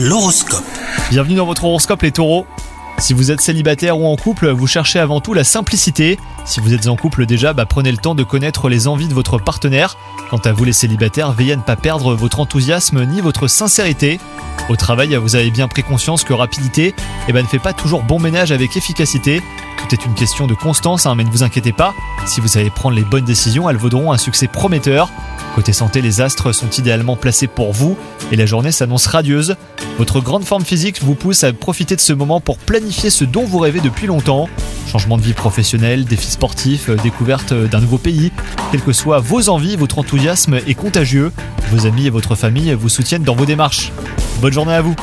L'horoscope. Bienvenue dans votre horoscope les taureaux. Si vous êtes célibataire ou en couple, vous cherchez avant tout la simplicité. Si vous êtes en couple déjà, bah, prenez le temps de connaître les envies de votre partenaire. Quant à vous les célibataires, veillez à ne pas perdre votre enthousiasme ni votre sincérité. Au travail, vous avez bien pris conscience que rapidité eh ben, ne fait pas toujours bon ménage avec efficacité. Tout est une question de constance, hein, mais ne vous inquiétez pas, si vous savez prendre les bonnes décisions, elles vaudront un succès prometteur. Côté santé, les astres sont idéalement placés pour vous et la journée s'annonce radieuse. Votre grande forme physique vous pousse à profiter de ce moment pour planifier ce dont vous rêvez depuis longtemps. Changement de vie professionnelle, défis sportifs, euh, découverte euh, d'un nouveau pays. Quelles que soient vos envies, votre enthousiasme est contagieux. Vos amis et votre famille vous soutiennent dans vos démarches. Bonne journée à vous